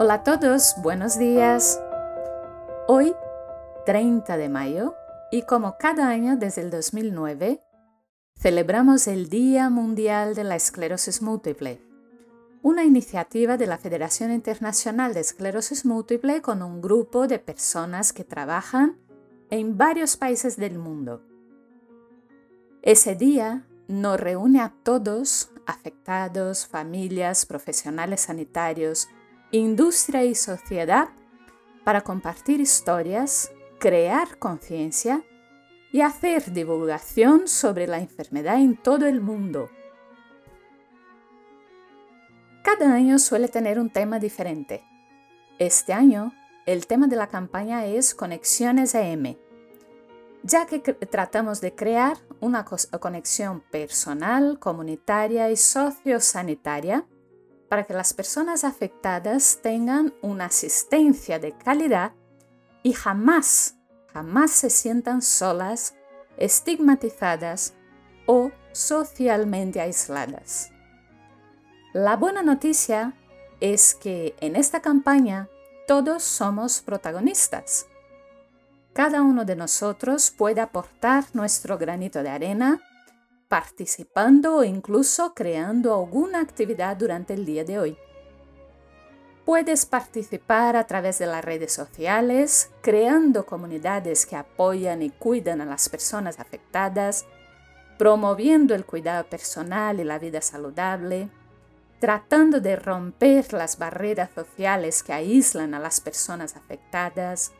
Hola a todos, buenos días. Hoy, 30 de mayo, y como cada año desde el 2009, celebramos el Día Mundial de la Esclerosis Múltiple, una iniciativa de la Federación Internacional de Esclerosis Múltiple con un grupo de personas que trabajan en varios países del mundo. Ese día nos reúne a todos, afectados, familias, profesionales sanitarios, industria y sociedad, para compartir historias, crear conciencia y hacer divulgación sobre la enfermedad en todo el mundo. Cada año suele tener un tema diferente. Este año, el tema de la campaña es Conexiones EM ya que tratamos de crear una conexión personal, comunitaria y sociosanitaria para que las personas afectadas tengan una asistencia de calidad y jamás, jamás se sientan solas, estigmatizadas o socialmente aisladas. La buena noticia es que en esta campaña todos somos protagonistas cada uno de nosotros puede aportar nuestro granito de arena participando o incluso creando alguna actividad durante el día de hoy. Puedes participar a través de las redes sociales, creando comunidades que apoyan y cuidan a las personas afectadas, promoviendo el cuidado personal y la vida saludable, tratando de romper las barreras sociales que aíslan a las personas afectadas,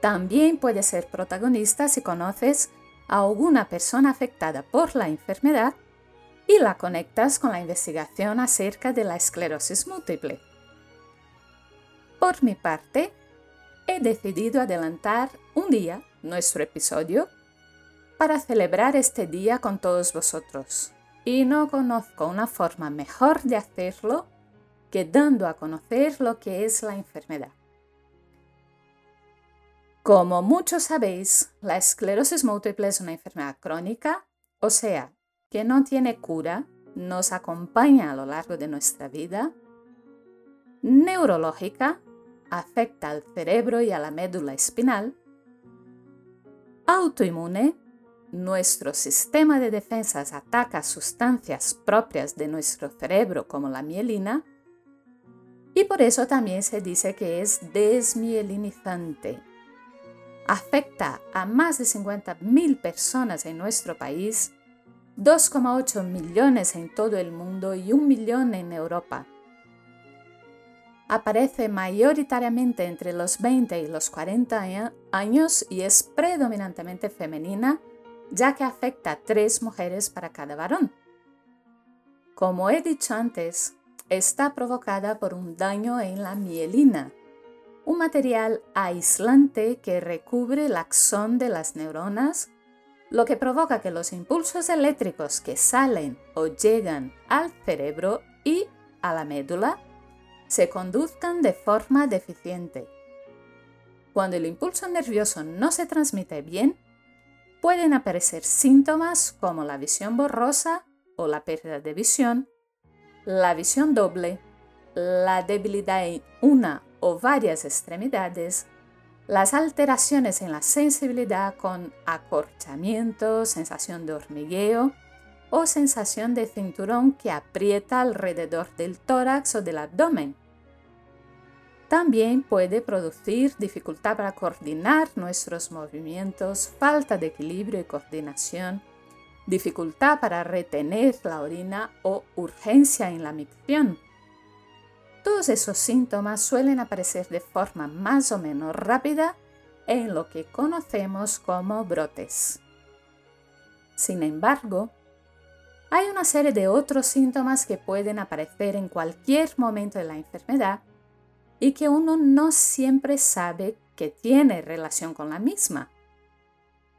también puedes ser protagonista si conoces a alguna persona afectada por la enfermedad y la conectas con la investigación acerca de la esclerosis múltiple. Por mi parte, he decidido adelantar un día nuestro episodio para celebrar este día con todos vosotros y no conozco una forma mejor de hacerlo que dando a conocer lo que es la enfermedad. Como muchos sabéis, la esclerosis múltiple es una enfermedad crónica, o sea, que no tiene cura, nos acompaña a lo largo de nuestra vida, neurológica, afecta al cerebro y a la médula espinal, autoinmune, nuestro sistema de defensas ataca sustancias propias de nuestro cerebro como la mielina, y por eso también se dice que es desmielinizante afecta a más de 50.000 personas en nuestro país, 2,8 millones en todo el mundo y un millón en Europa. Aparece mayoritariamente entre los 20 y los 40 años y es predominantemente femenina, ya que afecta a tres mujeres para cada varón. Como he dicho antes, está provocada por un daño en la mielina, un material aislante que recubre el axón de las neuronas, lo que provoca que los impulsos eléctricos que salen o llegan al cerebro y a la médula se conduzcan de forma deficiente. Cuando el impulso nervioso no se transmite bien, pueden aparecer síntomas como la visión borrosa o la pérdida de visión, la visión doble, la debilidad en una o varias extremidades, las alteraciones en la sensibilidad con acorchamiento, sensación de hormigueo o sensación de cinturón que aprieta alrededor del tórax o del abdomen. También puede producir dificultad para coordinar nuestros movimientos, falta de equilibrio y coordinación, dificultad para retener la orina o urgencia en la micción todos esos síntomas suelen aparecer de forma más o menos rápida en lo que conocemos como brotes. Sin embargo, hay una serie de otros síntomas que pueden aparecer en cualquier momento de la enfermedad y que uno no siempre sabe que tiene relación con la misma.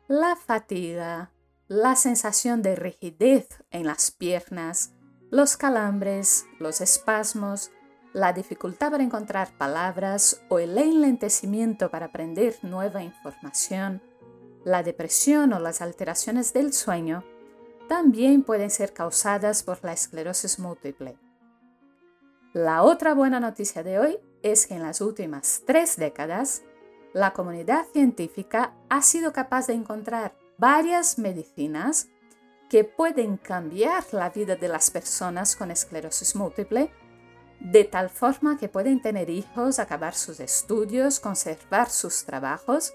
La fatiga, la sensación de rigidez en las piernas, los calambres, los espasmos, la dificultad para encontrar palabras o el enlentecimiento para aprender nueva información, la depresión o las alteraciones del sueño también pueden ser causadas por la esclerosis múltiple. La otra buena noticia de hoy es que en las últimas tres décadas, la comunidad científica ha sido capaz de encontrar varias medicinas que pueden cambiar la vida de las personas con esclerosis múltiple de tal forma que pueden tener hijos, acabar sus estudios, conservar sus trabajos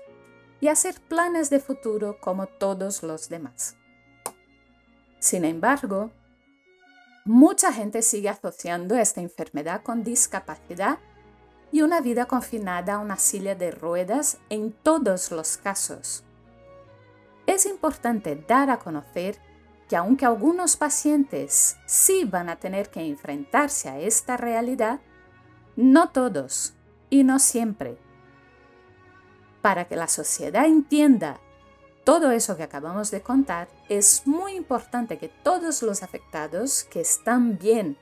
y hacer planes de futuro como todos los demás. Sin embargo, mucha gente sigue asociando esta enfermedad con discapacidad y una vida confinada a una silla de ruedas en todos los casos. Es importante dar a conocer que aunque algunos pacientes sí van a tener que enfrentarse a esta realidad, no todos y no siempre. Para que la sociedad entienda todo eso que acabamos de contar, es muy importante que todos los afectados que están bien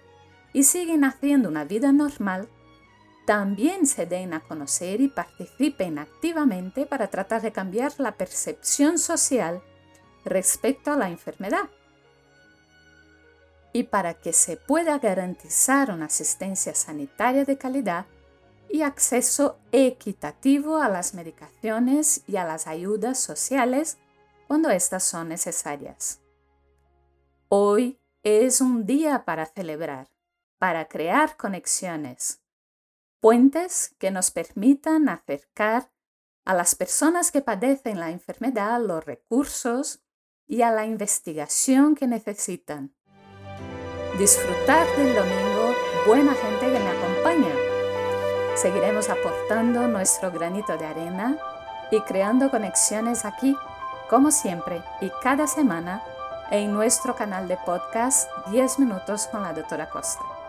y siguen haciendo una vida normal, también se den a conocer y participen activamente para tratar de cambiar la percepción social respecto a la enfermedad. Y para que se pueda garantizar una asistencia sanitaria de calidad y acceso equitativo a las medicaciones y a las ayudas sociales cuando éstas son necesarias. Hoy es un día para celebrar, para crear conexiones, puentes que nos permitan acercar a las personas que padecen la enfermedad los recursos y a la investigación que necesitan. Disfrutar del domingo, buena gente que me acompaña. Seguiremos aportando nuestro granito de arena y creando conexiones aquí, como siempre, y cada semana en nuestro canal de podcast 10 minutos con la doctora Costa.